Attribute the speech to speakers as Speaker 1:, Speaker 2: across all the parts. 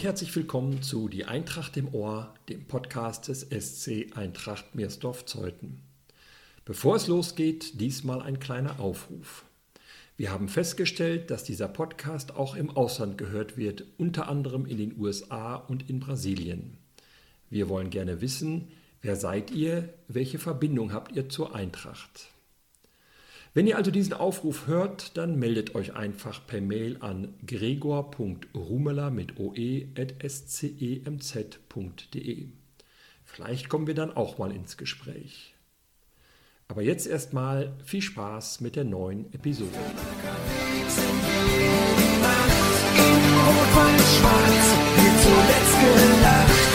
Speaker 1: Herzlich willkommen zu Die Eintracht im Ohr, dem Podcast des SC Eintracht Meersdorf-Zeuthen. Bevor es losgeht, diesmal ein kleiner Aufruf. Wir haben festgestellt, dass dieser Podcast auch im Ausland gehört wird, unter anderem in den USA und in Brasilien. Wir wollen gerne wissen, wer seid ihr, welche Verbindung habt ihr zur Eintracht? Wenn ihr also diesen Aufruf hört, dann meldet euch einfach per Mail an gregor.rumela mit oe.scemz.de. Vielleicht kommen wir dann auch mal ins Gespräch. Aber jetzt erstmal viel Spaß mit der neuen Episode. Rot-Weiß-Schwarz, hier zuletzt gelacht.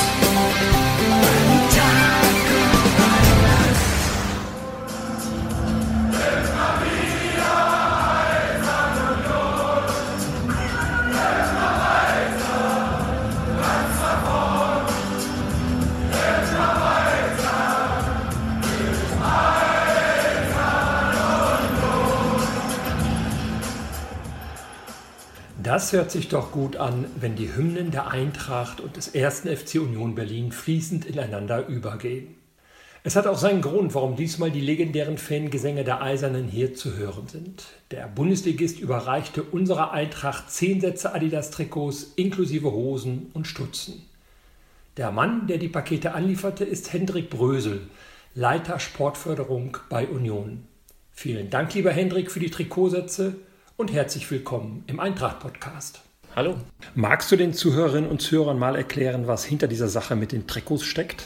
Speaker 1: Das hört sich doch gut an, wenn die Hymnen der Eintracht und des ersten FC Union Berlin fließend ineinander übergehen. Es hat auch seinen Grund, warum diesmal die legendären Fangesänge der Eisernen hier zu hören sind. Der Bundesligist überreichte unserer Eintracht zehn Sätze Adidas-Trikots inklusive Hosen und Stutzen. Der Mann, der die Pakete anlieferte, ist Hendrik Brösel, Leiter Sportförderung bei Union. Vielen Dank, lieber Hendrik, für die Trikotsätze und herzlich willkommen im Eintracht-Podcast.
Speaker 2: Hallo.
Speaker 1: Magst du den Zuhörerinnen und Zuhörern mal erklären, was hinter dieser Sache mit den Trikots steckt?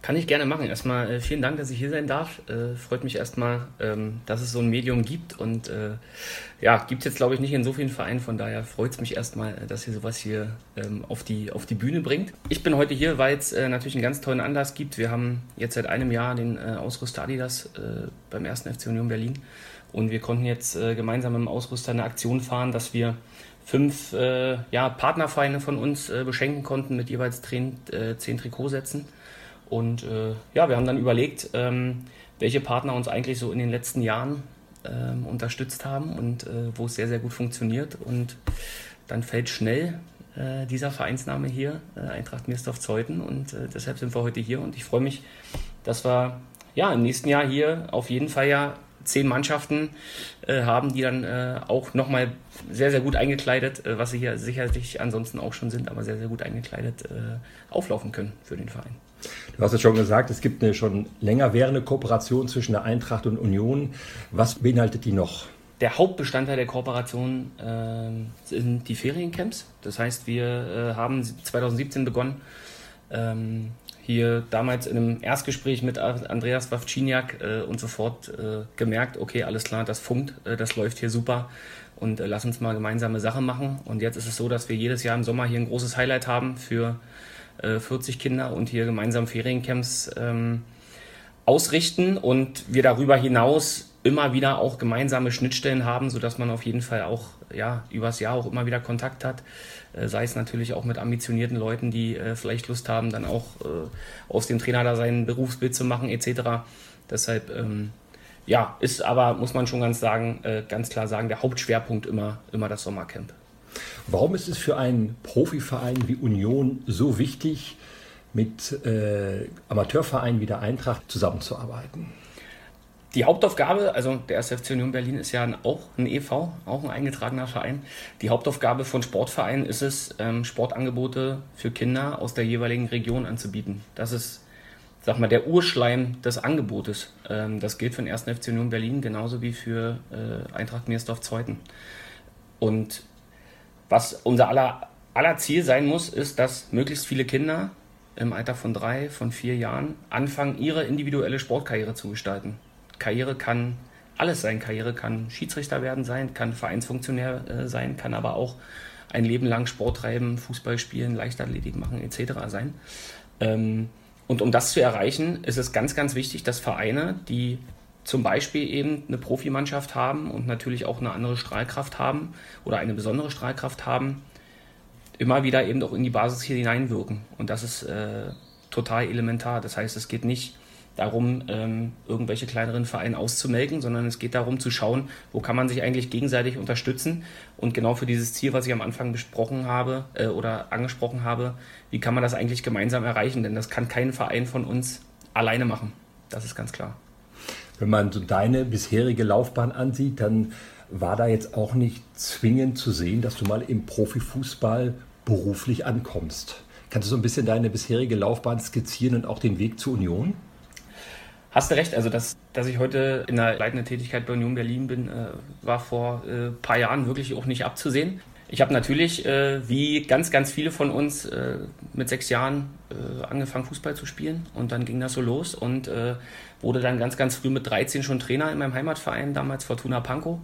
Speaker 2: Kann ich gerne machen. Erstmal äh, vielen Dank, dass ich hier sein darf. Äh, freut mich erstmal, ähm, dass es so ein Medium gibt. Und äh, ja, gibt es jetzt, glaube ich, nicht in so vielen Vereinen. Von daher freut es mich erstmal, äh, dass ihr sowas hier ähm, auf, die, auf die Bühne bringt. Ich bin heute hier, weil es äh, natürlich einen ganz tollen Anlass gibt. Wir haben jetzt seit einem Jahr den Ausrüster Adidas beim 1. FC Union Berlin. Und wir konnten jetzt äh, gemeinsam mit dem Ausrüster eine Aktion fahren, dass wir fünf äh, ja, Partnervereine von uns äh, beschenken konnten mit jeweils zehn, äh, zehn Trikotsätzen. Und äh, ja, wir haben dann überlegt, ähm, welche Partner uns eigentlich so in den letzten Jahren ähm, unterstützt haben und äh, wo es sehr, sehr gut funktioniert. Und dann fällt schnell dieser Vereinsname hier, Eintracht Mirsdorf-Zeuthen. Und deshalb sind wir heute hier und ich freue mich, dass wir ja, im nächsten Jahr hier auf jeden Fall ja zehn Mannschaften äh, haben, die dann äh, auch nochmal sehr, sehr gut eingekleidet, äh, was sie hier sicherlich ansonsten auch schon sind, aber sehr, sehr gut eingekleidet äh, auflaufen können für den Verein.
Speaker 1: Du hast es schon gesagt, es gibt eine schon länger währende Kooperation zwischen der Eintracht und Union. Was beinhaltet die noch?
Speaker 2: Der Hauptbestandteil der Kooperation äh, sind die Feriencamps. Das heißt, wir äh, haben 2017 begonnen, ähm, hier damals in einem Erstgespräch mit Andreas Wawczyniak äh, und sofort äh, gemerkt, okay, alles klar, das funkt, äh, das läuft hier super und äh, lass uns mal gemeinsame Sache machen. Und jetzt ist es so, dass wir jedes Jahr im Sommer hier ein großes Highlight haben für 40 äh, Kinder und hier gemeinsam Feriencamps ähm, ausrichten und wir darüber hinaus immer wieder auch gemeinsame Schnittstellen haben, sodass man auf jeden Fall auch ja, übers Jahr auch immer wieder Kontakt hat. Äh, sei es natürlich auch mit ambitionierten Leuten, die äh, vielleicht Lust haben, dann auch äh, aus dem Trainer da sein Berufsbild zu machen, etc. Deshalb, ähm, ja, ist aber, muss man schon ganz sagen, äh, ganz klar sagen, der Hauptschwerpunkt immer, immer das Sommercamp.
Speaker 1: Warum ist es für einen Profiverein wie Union so wichtig, mit äh, Amateurvereinen wie der Eintracht zusammenzuarbeiten?
Speaker 2: Die Hauptaufgabe, also der 1. FC Union Berlin ist ja auch ein EV, auch ein eingetragener Verein. Die Hauptaufgabe von Sportvereinen ist es, ähm, Sportangebote für Kinder aus der jeweiligen Region anzubieten. Das ist, sag mal, der Urschleim des Angebotes. Ähm, das gilt für den 1. FC Union Berlin genauso wie für äh, Eintracht Meersdorf-Zeuthen. Und was unser aller, aller Ziel sein muss, ist, dass möglichst viele Kinder im Alter von drei, von vier Jahren anfangen, ihre individuelle Sportkarriere zu gestalten. Karriere kann alles sein. Karriere kann Schiedsrichter werden sein, kann Vereinsfunktionär äh, sein, kann aber auch ein Leben lang Sport treiben, Fußball spielen, Leichtathletik machen etc. sein. Ähm, und um das zu erreichen, ist es ganz, ganz wichtig, dass Vereine, die zum Beispiel eben eine Profimannschaft haben und natürlich auch eine andere Strahlkraft haben oder eine besondere Strahlkraft haben, immer wieder eben auch in die Basis hier hineinwirken. Und das ist äh, total elementar. Das heißt, es geht nicht darum, ähm, irgendwelche kleineren Vereine auszumelken, sondern es geht darum zu schauen, wo kann man sich eigentlich gegenseitig unterstützen. Und genau für dieses Ziel, was ich am Anfang besprochen habe äh, oder angesprochen habe, wie kann man das eigentlich gemeinsam erreichen? Denn das kann kein Verein von uns alleine machen. Das ist ganz klar.
Speaker 1: Wenn man so deine bisherige Laufbahn ansieht, dann war da jetzt auch nicht zwingend zu sehen, dass du mal im Profifußball beruflich ankommst. Kannst du so ein bisschen deine bisherige Laufbahn skizzieren und auch den Weg zur Union?
Speaker 2: Hast du recht, also dass, dass ich heute in der leitenden Tätigkeit bei Union Berlin bin, äh, war vor ein äh, paar Jahren wirklich auch nicht abzusehen. Ich habe natürlich, äh, wie ganz, ganz viele von uns, äh, mit sechs Jahren äh, angefangen, Fußball zu spielen. Und dann ging das so los und äh, wurde dann ganz, ganz früh mit 13 schon Trainer in meinem Heimatverein, damals Fortuna Pankow.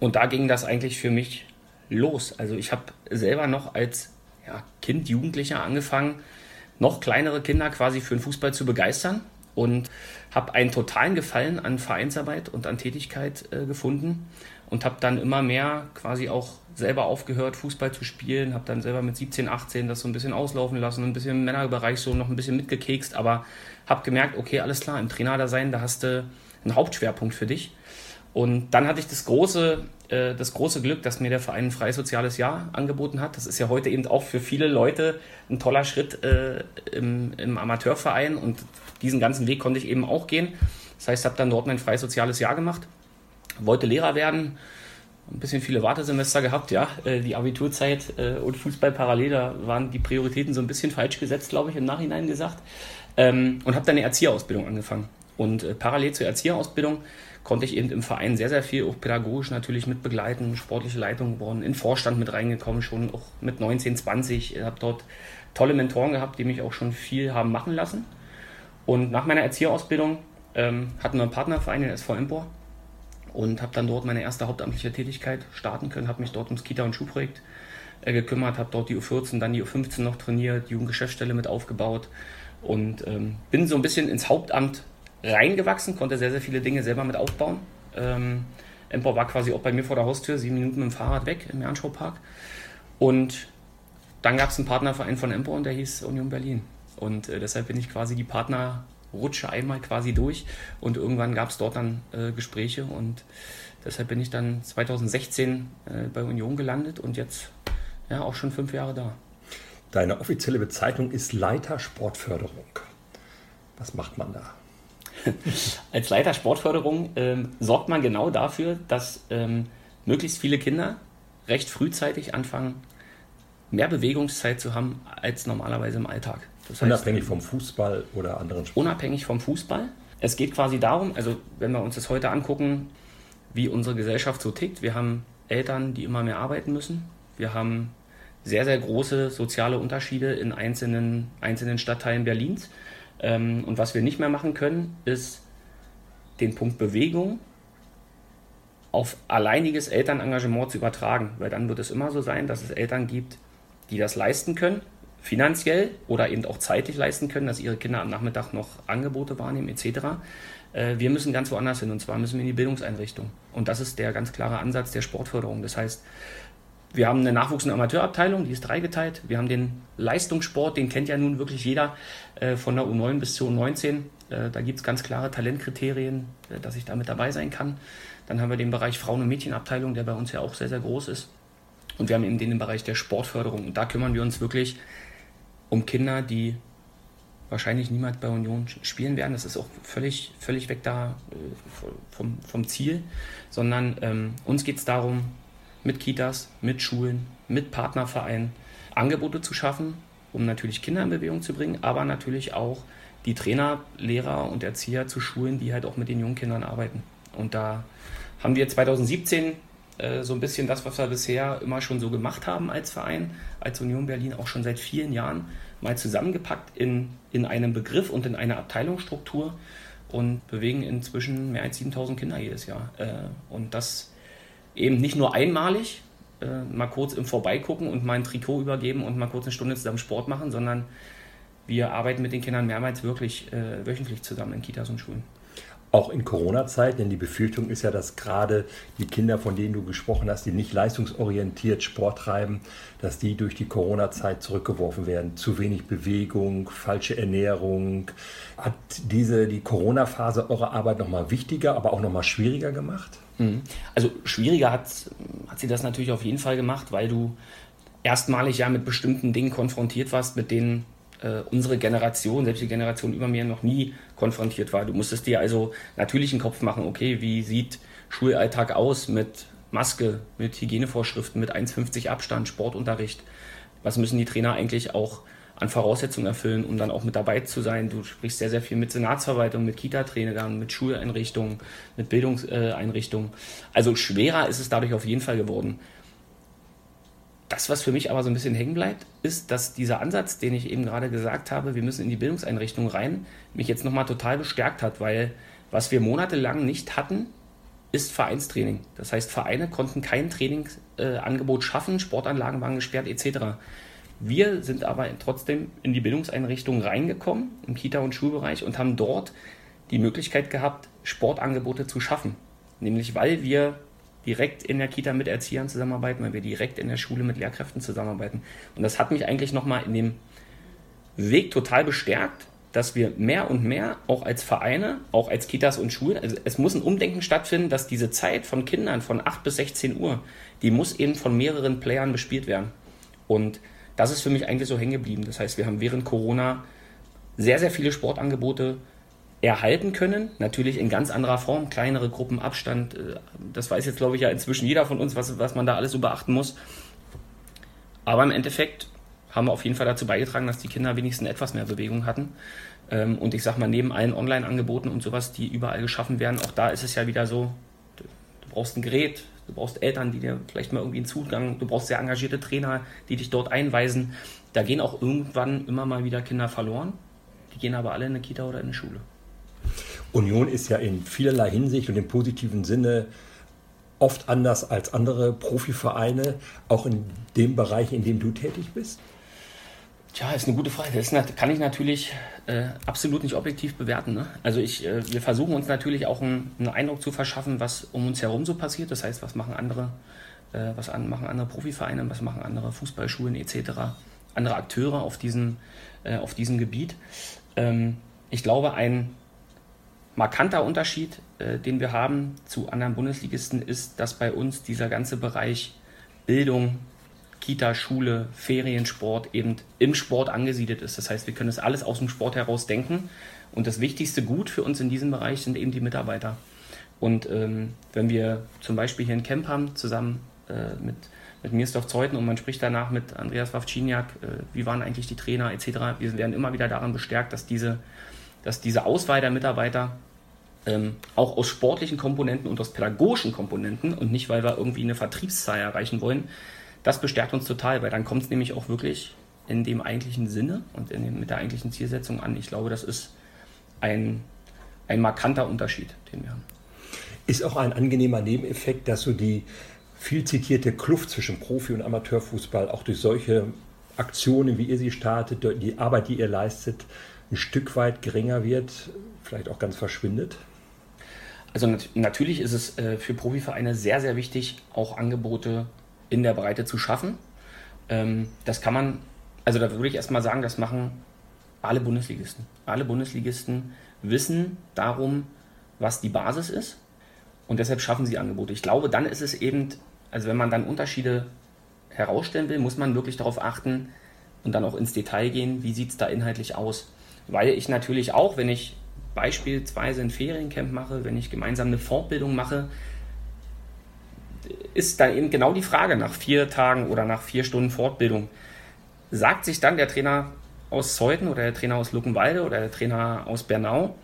Speaker 2: Und da ging das eigentlich für mich los. Also ich habe selber noch als ja, Kind, Jugendlicher angefangen, noch kleinere Kinder quasi für den Fußball zu begeistern und habe einen totalen Gefallen an Vereinsarbeit und an Tätigkeit äh, gefunden und habe dann immer mehr quasi auch selber aufgehört, Fußball zu spielen, habe dann selber mit 17, 18 das so ein bisschen auslaufen lassen, ein bisschen im Männerbereich so noch ein bisschen mitgekekst, aber habe gemerkt, okay, alles klar, im Trainer da sein, da hast du einen Hauptschwerpunkt für dich. Und dann hatte ich das große, äh, das große Glück, dass mir der Verein ein freies soziales Jahr angeboten hat. Das ist ja heute eben auch für viele Leute ein toller Schritt äh, im, im Amateurverein und diesen ganzen Weg konnte ich eben auch gehen. Das heißt, habe dann dort mein freies soziales Jahr gemacht, wollte Lehrer werden, ein bisschen viele Wartesemester gehabt, ja. Äh, die Abiturzeit äh, und Fußball parallel, da waren die Prioritäten so ein bisschen falsch gesetzt, glaube ich, im Nachhinein gesagt. Ähm, und habe dann eine Erzieherausbildung angefangen. Und äh, parallel zur Erzieherausbildung konnte ich eben im Verein sehr, sehr viel, auch pädagogisch natürlich mit begleiten, sportliche Leitung geworden, in Vorstand mit reingekommen, schon auch mit 19, 20. Ich habe dort tolle Mentoren gehabt, die mich auch schon viel haben machen lassen. Und nach meiner Erzieherausbildung ähm, hatten wir einen Partnerverein, den SV Empor, und habe dann dort meine erste hauptamtliche Tätigkeit starten können, habe mich dort ums Kita- und Schulprojekt äh, gekümmert, habe dort die U14, dann die U15 noch trainiert, Jugendgeschäftsstelle mit aufgebaut und ähm, bin so ein bisschen ins Hauptamt reingewachsen, konnte sehr, sehr viele Dinge selber mit aufbauen. Ähm, Empor war quasi auch bei mir vor der Haustür, sieben Minuten mit dem Fahrrad weg im Ernschau-Park. Und dann gab es einen Partnerverein von Empor und der hieß Union Berlin. Und äh, deshalb bin ich quasi die Partnerrutsche einmal quasi durch. Und irgendwann gab es dort dann äh, Gespräche und deshalb bin ich dann 2016 äh, bei Union gelandet und jetzt ja auch schon fünf Jahre da.
Speaker 1: Deine offizielle Bezeichnung ist Leiter Sportförderung. Was macht man da?
Speaker 2: Als Leiter Sportförderung ähm, sorgt man genau dafür, dass ähm, möglichst viele Kinder recht frühzeitig anfangen, mehr Bewegungszeit zu haben als normalerweise im Alltag.
Speaker 1: Das unabhängig heißt, vom Fußball oder anderen
Speaker 2: Sporten? Unabhängig vom Fußball. Es geht quasi darum, also wenn wir uns das heute angucken, wie unsere Gesellschaft so tickt. Wir haben Eltern, die immer mehr arbeiten müssen. Wir haben sehr, sehr große soziale Unterschiede in einzelnen, einzelnen Stadtteilen Berlins. Ähm, und was wir nicht mehr machen können, ist den Punkt Bewegung auf alleiniges Elternengagement zu übertragen. Weil dann wird es immer so sein, dass es Eltern gibt, die das leisten können, finanziell oder eben auch zeitlich leisten können, dass ihre Kinder am Nachmittag noch Angebote wahrnehmen etc. Äh, wir müssen ganz woanders hin und zwar müssen wir in die Bildungseinrichtung. Und das ist der ganz klare Ansatz der Sportförderung. Das heißt, wir haben eine Nachwuchs- und Amateurabteilung, die ist dreigeteilt. Wir haben den Leistungssport, den kennt ja nun wirklich jeder, äh, von der U9 bis zur U19. Äh, da gibt es ganz klare Talentkriterien, äh, dass ich da mit dabei sein kann. Dann haben wir den Bereich Frauen- und Mädchenabteilung, der bei uns ja auch sehr, sehr groß ist. Und wir haben eben den Bereich der Sportförderung. Und da kümmern wir uns wirklich um Kinder, die wahrscheinlich niemals bei Union spielen werden. Das ist auch völlig, völlig weg da vom, vom Ziel. Sondern ähm, uns geht es darum, mit Kitas, mit Schulen, mit Partnervereinen Angebote zu schaffen, um natürlich Kinder in Bewegung zu bringen, aber natürlich auch die Trainer, Lehrer und Erzieher zu schulen, die halt auch mit den jungen Kindern arbeiten. Und da haben wir 2017 äh, so ein bisschen das, was wir bisher immer schon so gemacht haben als Verein, als Union Berlin, auch schon seit vielen Jahren mal zusammengepackt in, in einem Begriff und in einer Abteilungsstruktur und bewegen inzwischen mehr als 7000 Kinder jedes Jahr. Äh, und das eben nicht nur einmalig, äh, mal kurz im Vorbeigucken und mal ein Trikot übergeben und mal kurz eine Stunde zusammen Sport machen, sondern wir arbeiten mit den Kindern mehrmals wirklich äh, wöchentlich zusammen in Kitas und Schulen.
Speaker 1: Auch in Corona-Zeit, denn die Befürchtung ist ja, dass gerade die Kinder, von denen du gesprochen hast, die nicht leistungsorientiert Sport treiben, dass die durch die Corona-Zeit zurückgeworfen werden. Zu wenig Bewegung, falsche Ernährung. Hat diese, die Corona-Phase eure Arbeit nochmal wichtiger, aber auch nochmal schwieriger gemacht?
Speaker 2: Mhm. Also schwieriger hat, hat sie das natürlich auf jeden Fall gemacht, weil du erstmalig ja mit bestimmten Dingen konfrontiert warst, mit denen äh, unsere Generation, selbst die Generation über mir, noch nie konfrontiert war. Du musstest dir also natürlich einen Kopf machen, okay, wie sieht Schulalltag aus mit Maske, mit Hygienevorschriften, mit 1,50 Abstand, Sportunterricht? Was müssen die Trainer eigentlich auch an Voraussetzungen erfüllen, um dann auch mit dabei zu sein? Du sprichst sehr, sehr viel mit Senatsverwaltung, mit Kita-Trainern, mit Schuleinrichtungen, mit Bildungseinrichtungen. Also schwerer ist es dadurch auf jeden Fall geworden. Das, was für mich aber so ein bisschen hängen bleibt, ist, dass dieser Ansatz, den ich eben gerade gesagt habe, wir müssen in die Bildungseinrichtung rein, mich jetzt nochmal total bestärkt hat, weil was wir monatelang nicht hatten, ist Vereinstraining. Das heißt, Vereine konnten kein Trainingsangebot äh, schaffen, Sportanlagen waren gesperrt etc. Wir sind aber trotzdem in die Bildungseinrichtung reingekommen, im Kita- und Schulbereich, und haben dort die Möglichkeit gehabt, Sportangebote zu schaffen. Nämlich weil wir direkt in der Kita mit Erziehern zusammenarbeiten, weil wir direkt in der Schule mit Lehrkräften zusammenarbeiten. Und das hat mich eigentlich nochmal in dem Weg total bestärkt, dass wir mehr und mehr auch als Vereine, auch als Kitas und Schulen, also es muss ein Umdenken stattfinden, dass diese Zeit von Kindern von 8 bis 16 Uhr, die muss eben von mehreren Playern bespielt werden. Und das ist für mich eigentlich so hängen geblieben. Das heißt, wir haben während Corona sehr, sehr viele Sportangebote erhalten können. Natürlich in ganz anderer Form, kleinere Gruppen, Abstand. Äh, das weiß jetzt, glaube ich, ja inzwischen jeder von uns, was, was man da alles so beachten muss. Aber im Endeffekt haben wir auf jeden Fall dazu beigetragen, dass die Kinder wenigstens etwas mehr Bewegung hatten. Ähm, und ich sag mal, neben allen Online-Angeboten und sowas, die überall geschaffen werden, auch da ist es ja wieder so, du, brauchst ein Gerät, du brauchst Eltern, die dir vielleicht mal irgendwie einen Zugang, du brauchst sehr engagierte Trainer, die dich dort einweisen. Da gehen auch irgendwann immer mal wieder Kinder verloren. Die gehen aber alle in eine Kita oder in eine Schule.
Speaker 1: Union ist ja in vielerlei Hinsicht und im positiven Sinne oft anders als andere Profivereine, auch in dem Bereich, in dem du tätig bist?
Speaker 2: Tja, ist eine gute Frage. Das kann ich natürlich äh, absolut nicht objektiv bewerten. Ne? Also ich, äh, wir versuchen uns natürlich auch einen, einen, Eindruck zu verschaffen, was um uns herum so passiert. Das heißt, was machen andere, äh, was an, machen andere Profivereine, was machen andere Fußballschulen etc., andere Akteure auf diesem, äh, auf diesem Gebiet. Ähm, ich glaube, ein markanter Unterschied, äh, den wir haben zu anderen Bundesligisten, ist, dass bei uns dieser ganze Bereich Bildung, Kita, Schule, Feriensport eben im Sport angesiedelt ist. Das heißt, wir können das alles aus dem Sport heraus denken. Und das wichtigste Gut für uns in diesem Bereich sind eben die Mitarbeiter. Und ähm, wenn wir zum Beispiel hier ein Camp haben, zusammen äh, mit, mit Mirsdorf Zeuthen und man spricht danach mit Andreas Wawczyniak, äh, wie waren eigentlich die Trainer etc., wir werden immer wieder daran bestärkt, dass diese, dass diese Auswahl der Mitarbeiter ähm, auch aus sportlichen Komponenten und aus pädagogischen Komponenten und nicht, weil wir irgendwie eine Vertriebszahl erreichen wollen, das bestärkt uns total, weil dann kommt es nämlich auch wirklich in dem eigentlichen Sinne und dem, mit der eigentlichen Zielsetzung an. Ich glaube, das ist ein, ein markanter Unterschied, den wir haben.
Speaker 1: Ist auch ein angenehmer Nebeneffekt, dass so die viel zitierte Kluft zwischen Profi- und Amateurfußball auch durch solche Aktionen, wie ihr sie startet, die Arbeit, die ihr leistet, ein Stück weit geringer wird, vielleicht auch ganz verschwindet?
Speaker 2: Also nat natürlich ist es äh, für Profivereine sehr, sehr wichtig, auch Angebote in der Breite zu schaffen. Ähm, das kann man, also da würde ich erstmal sagen, das machen alle Bundesligisten. Alle Bundesligisten wissen darum, was die Basis ist und deshalb schaffen sie Angebote. Ich glaube, dann ist es eben, also wenn man dann Unterschiede herausstellen will, muss man wirklich darauf achten und dann auch ins Detail gehen, wie sieht es da inhaltlich aus. Weil ich natürlich auch, wenn ich beispielsweise ein Feriencamp mache, wenn ich gemeinsam eine Fortbildung mache, ist dann eben genau die Frage nach vier Tagen oder nach vier Stunden Fortbildung. Sagt sich dann der Trainer aus Zeuthen oder der Trainer aus Luckenwalde oder der Trainer aus Bernau,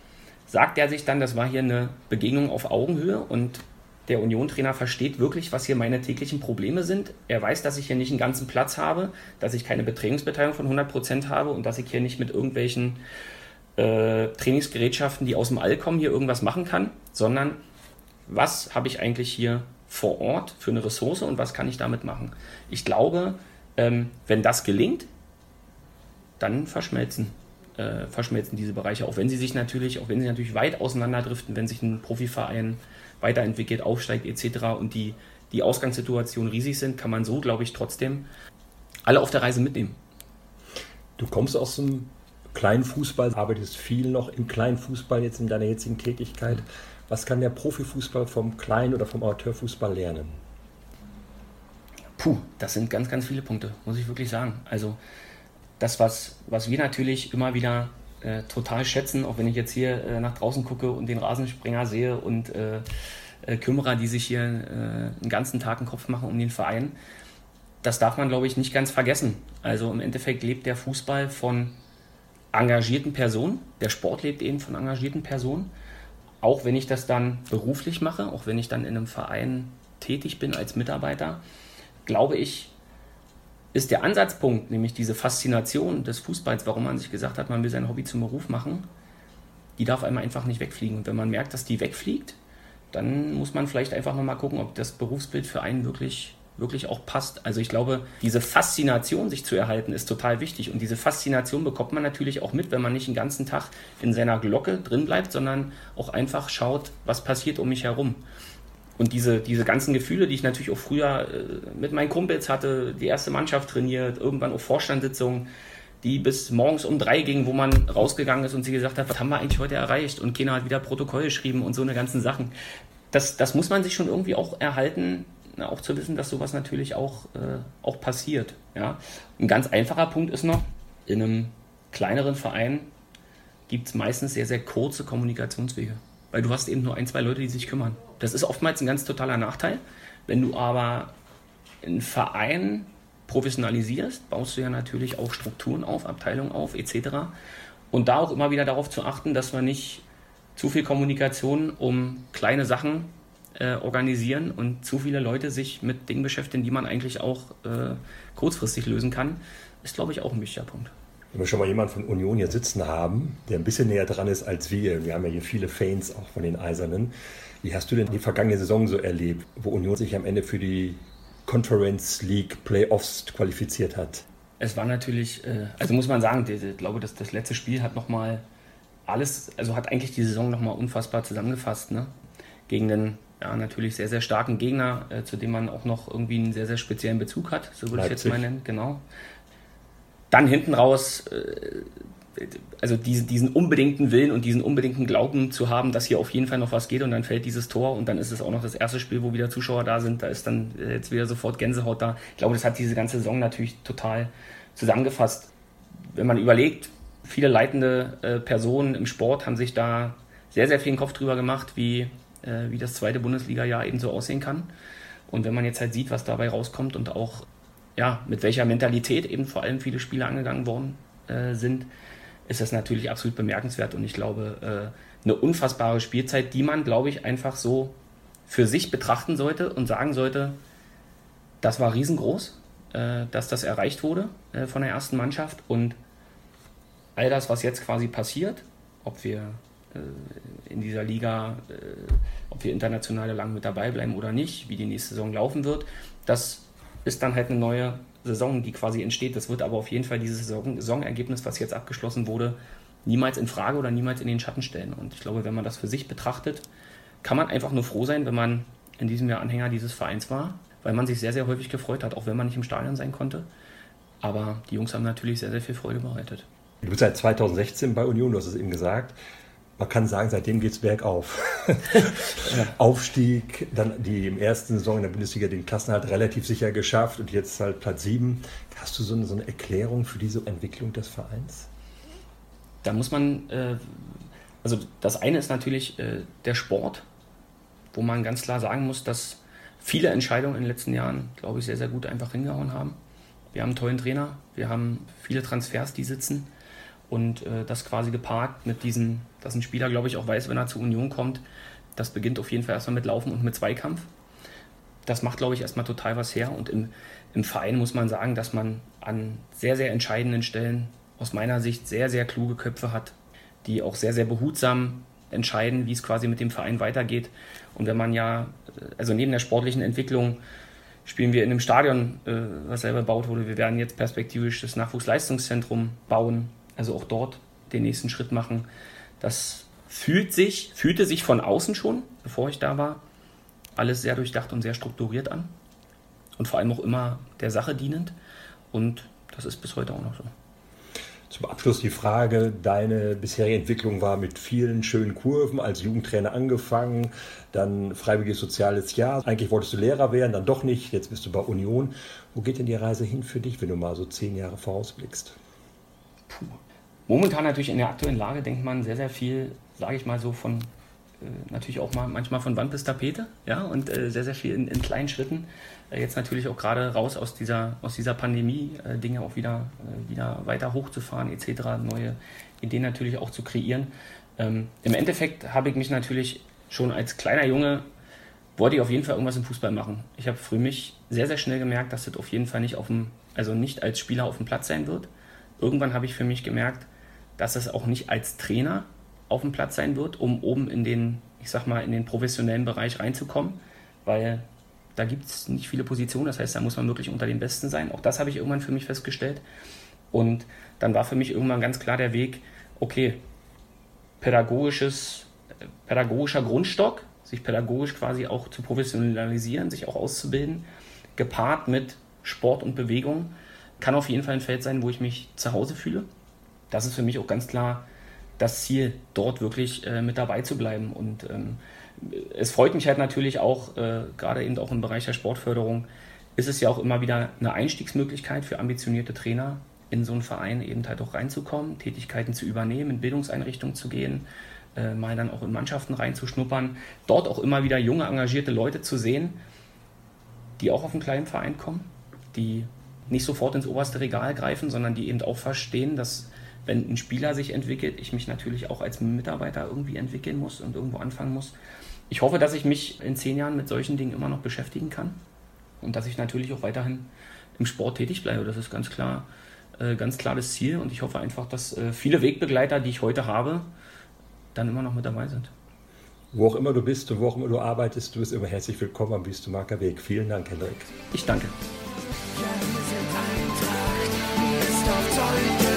Speaker 2: sagt er sich dann, das war hier eine Begegnung auf Augenhöhe und der Union-Trainer versteht wirklich, was hier meine täglichen Probleme sind. Er weiß, dass ich hier nicht einen ganzen Platz habe, dass ich keine Betrainingsbeteiligung von 100% habe und dass ich hier nicht mit irgendwelchen äh, Trainingsgerätschaften, die aus dem All kommen, hier irgendwas machen kann, sondern was habe ich eigentlich hier vor Ort für eine Ressource und was kann ich damit machen? Ich glaube, ähm, wenn das gelingt, dann verschmelzen äh, verschmelzen diese Bereiche, auch wenn sie sich natürlich, auch wenn sie natürlich weit auseinanderdriften, wenn sich ein Profiverein weiterentwickelt, aufsteigt etc. und die, die Ausgangssituationen riesig sind, kann man so, glaube ich, trotzdem alle auf der Reise mitnehmen.
Speaker 1: Du kommst aus dem kleinen Fußball, arbeitest viel noch im kleinen Fußball jetzt in deiner jetzigen Tätigkeit. Was kann der Profifußball vom kleinen oder vom Amateurfußball lernen?
Speaker 2: Puh, das sind ganz, ganz viele Punkte, muss ich wirklich sagen. Also das, was, was wir natürlich immer wieder äh, total schätzen, auch wenn ich jetzt hier äh, nach draußen gucke und den Rasenspringer sehe und äh, äh Kümmerer, die sich hier äh, einen ganzen Tag einen Kopf machen um den Verein, das darf man, glaube ich, nicht ganz vergessen. Also im Endeffekt lebt der Fußball von engagierten Personen, der Sport lebt eben von engagierten Personen. Auch wenn ich das dann beruflich mache, auch wenn ich dann in einem Verein tätig bin als Mitarbeiter, glaube ich, ist der Ansatzpunkt, nämlich diese Faszination des Fußballs, warum man sich gesagt hat, man will sein Hobby zum Beruf machen, die darf einmal einfach nicht wegfliegen. Und wenn man merkt, dass die wegfliegt, dann muss man vielleicht einfach nochmal gucken, ob das Berufsbild für einen wirklich, wirklich auch passt. Also ich glaube, diese Faszination sich zu erhalten, ist total wichtig. Und diese Faszination bekommt man natürlich auch mit, wenn man nicht den ganzen Tag in seiner Glocke drin bleibt, sondern auch einfach schaut, was passiert um mich herum. Und diese, diese ganzen Gefühle, die ich natürlich auch früher äh, mit meinen Kumpels hatte, die erste Mannschaft trainiert, irgendwann auch Vorstandssitzungen, die bis morgens um drei gingen, wo man rausgegangen ist und sie gesagt hat, was haben wir eigentlich heute erreicht? Und keiner hat wieder Protokoll geschrieben und so eine ganzen Sachen. Das, das muss man sich schon irgendwie auch erhalten, auch zu wissen, dass sowas natürlich auch, äh, auch passiert. Ja? Ein ganz einfacher Punkt ist noch, in einem kleineren Verein gibt es meistens sehr, sehr kurze Kommunikationswege weil du hast eben nur ein, zwei Leute, die sich kümmern. Das ist oftmals ein ganz totaler Nachteil. Wenn du aber einen Verein professionalisierst, baust du ja natürlich auch Strukturen auf, Abteilungen auf, etc. Und da auch immer wieder darauf zu achten, dass wir nicht zu viel Kommunikation um kleine Sachen äh, organisieren und zu viele Leute sich mit Dingen beschäftigen, die man eigentlich auch äh, kurzfristig lösen kann, ist, glaube ich, auch ein wichtiger Punkt.
Speaker 1: Wenn wir schon mal jemanden von Union hier sitzen haben, der ein bisschen näher dran ist als wir, wir haben ja hier viele Fans auch von den Eisernen. Wie hast du denn die vergangene Saison so erlebt, wo Union sich am Ende für die Conference League Playoffs qualifiziert hat?
Speaker 2: Es war natürlich, äh, also muss man sagen, ich glaube, das, das letzte Spiel hat nochmal alles, also hat eigentlich die Saison nochmal unfassbar zusammengefasst. Ne? Gegen den ja, natürlich sehr, sehr starken Gegner, äh, zu dem man auch noch irgendwie einen sehr, sehr speziellen Bezug hat, so würde Leipzig. ich jetzt mal nennen, genau dann hinten raus, äh, also diesen, diesen unbedingten Willen und diesen unbedingten Glauben zu haben, dass hier auf jeden Fall noch was geht und dann fällt dieses Tor und dann ist es auch noch das erste Spiel, wo wieder Zuschauer da sind, da ist dann äh, jetzt wieder sofort Gänsehaut da. Ich glaube, das hat diese ganze Saison natürlich total zusammengefasst. Wenn man überlegt, viele leitende äh, Personen im Sport haben sich da sehr, sehr viel den Kopf drüber gemacht, wie, wie das zweite Bundesliga-Jahr eben so aussehen kann. Und wenn man jetzt halt sieht, was dabei rauskommt und auch ja, mit welcher Mentalität eben vor allem viele Spiele angegangen worden äh, sind, ist das natürlich absolut bemerkenswert. Und ich glaube, äh, eine unfassbare Spielzeit, die man, glaube ich, einfach so für sich betrachten sollte und sagen sollte, das war riesengroß, äh, dass das erreicht wurde äh, von der ersten Mannschaft. Und all das, was jetzt quasi passiert, ob wir äh, in dieser Liga, äh, ob wir international lang mit dabei bleiben oder nicht, wie die nächste Saison laufen wird, das ist dann halt eine neue Saison, die quasi entsteht. Das wird aber auf jeden Fall dieses Saison Saisonergebnis, was jetzt abgeschlossen wurde, niemals in Frage oder niemals in den Schatten stellen. Und ich glaube, wenn man das für sich betrachtet, kann man einfach nur froh sein, wenn man in diesem Jahr Anhänger dieses Vereins war, weil man sich sehr, sehr häufig gefreut hat, auch wenn man nicht im Stadion sein konnte. Aber die Jungs haben natürlich sehr, sehr viel Freude bereitet.
Speaker 1: Du bist seit 2016 bei Union, du hast es eben gesagt man kann sagen, seitdem geht es bergauf. Aufstieg, dann die im ersten Saison in der Bundesliga den Klassenhalt relativ sicher geschafft und jetzt halt Platz 7. Hast du so eine, so eine Erklärung für diese Entwicklung des Vereins?
Speaker 2: Da muss man, äh, also das eine ist natürlich äh, der Sport, wo man ganz klar sagen muss, dass viele Entscheidungen in den letzten Jahren, glaube ich, sehr, sehr gut einfach hingehauen haben. Wir haben einen tollen Trainer, wir haben viele Transfers, die sitzen und äh, das quasi gepaart mit diesen, dass ein Spieler, glaube ich, auch weiß, wenn er zur Union kommt, das beginnt auf jeden Fall erstmal mit Laufen und mit Zweikampf. Das macht, glaube ich, erstmal total was her. Und im, im Verein muss man sagen, dass man an sehr, sehr entscheidenden Stellen aus meiner Sicht sehr, sehr kluge Köpfe hat, die auch sehr, sehr behutsam entscheiden, wie es quasi mit dem Verein weitergeht. Und wenn man ja, also neben der sportlichen Entwicklung, spielen wir in einem Stadion, äh, was selber gebaut wurde. Wir werden jetzt perspektivisch das Nachwuchsleistungszentrum bauen, also auch dort den nächsten Schritt machen. Das fühlt sich, fühlte sich von außen schon, bevor ich da war, alles sehr durchdacht und sehr strukturiert an. Und vor allem auch immer der Sache dienend. Und das ist bis heute auch noch so.
Speaker 1: Zum Abschluss die Frage, deine bisherige Entwicklung war mit vielen schönen Kurven, als Jugendtrainer angefangen, dann freiwilliges soziales Jahr. Eigentlich wolltest du Lehrer werden, dann doch nicht, jetzt bist du bei Union. Wo geht denn die Reise hin für dich, wenn du mal so zehn Jahre vorausblickst?
Speaker 2: Puh. Momentan natürlich in der aktuellen Lage denkt man sehr, sehr viel, sage ich mal so, von äh, natürlich auch mal manchmal von Wand bis Tapete, ja, und äh, sehr, sehr viel in, in kleinen Schritten. Äh, jetzt natürlich auch gerade raus aus dieser, aus dieser Pandemie, äh, Dinge auch wieder, äh, wieder weiter hochzufahren, etc., neue Ideen natürlich auch zu kreieren. Ähm, Im Endeffekt habe ich mich natürlich schon als kleiner Junge, wollte ich auf jeden Fall irgendwas im Fußball machen. Ich habe für mich sehr, sehr schnell gemerkt, dass das auf jeden Fall nicht auf dem, also nicht als Spieler auf dem Platz sein wird. Irgendwann habe ich für mich gemerkt, dass es auch nicht als Trainer auf dem Platz sein wird, um oben in den, ich sag mal, in den professionellen Bereich reinzukommen, weil da gibt es nicht viele Positionen, das heißt, da muss man wirklich unter den Besten sein. Auch das habe ich irgendwann für mich festgestellt. Und dann war für mich irgendwann ganz klar der Weg, okay, pädagogisches, pädagogischer Grundstock, sich pädagogisch quasi auch zu professionalisieren, sich auch auszubilden, gepaart mit Sport und Bewegung, kann auf jeden Fall ein Feld sein, wo ich mich zu Hause fühle. Das ist für mich auch ganz klar das Ziel, dort wirklich äh, mit dabei zu bleiben. Und ähm, es freut mich halt natürlich auch, äh, gerade eben auch im Bereich der Sportförderung, ist es ja auch immer wieder eine Einstiegsmöglichkeit für ambitionierte Trainer, in so einen Verein eben halt auch reinzukommen, Tätigkeiten zu übernehmen, in Bildungseinrichtungen zu gehen, äh, mal dann auch in Mannschaften reinzuschnuppern, dort auch immer wieder junge, engagierte Leute zu sehen, die auch auf einen kleinen Verein kommen, die nicht sofort ins oberste Regal greifen, sondern die eben auch verstehen, dass wenn ein Spieler sich entwickelt, ich mich natürlich auch als Mitarbeiter irgendwie entwickeln muss und irgendwo anfangen muss. Ich hoffe, dass ich mich in zehn Jahren mit solchen Dingen immer noch beschäftigen kann und dass ich natürlich auch weiterhin im Sport tätig bleibe. Das ist ganz klar, äh, ganz klar das Ziel und ich hoffe einfach, dass äh, viele Wegbegleiter, die ich heute habe, dann immer noch mit dabei sind.
Speaker 1: Wo auch immer du bist und wo auch immer du arbeitest, du bist immer herzlich willkommen am Wüstemarker Weg. Vielen Dank, Hendrik.
Speaker 2: Ich danke. Ja, wir sind Eintracht,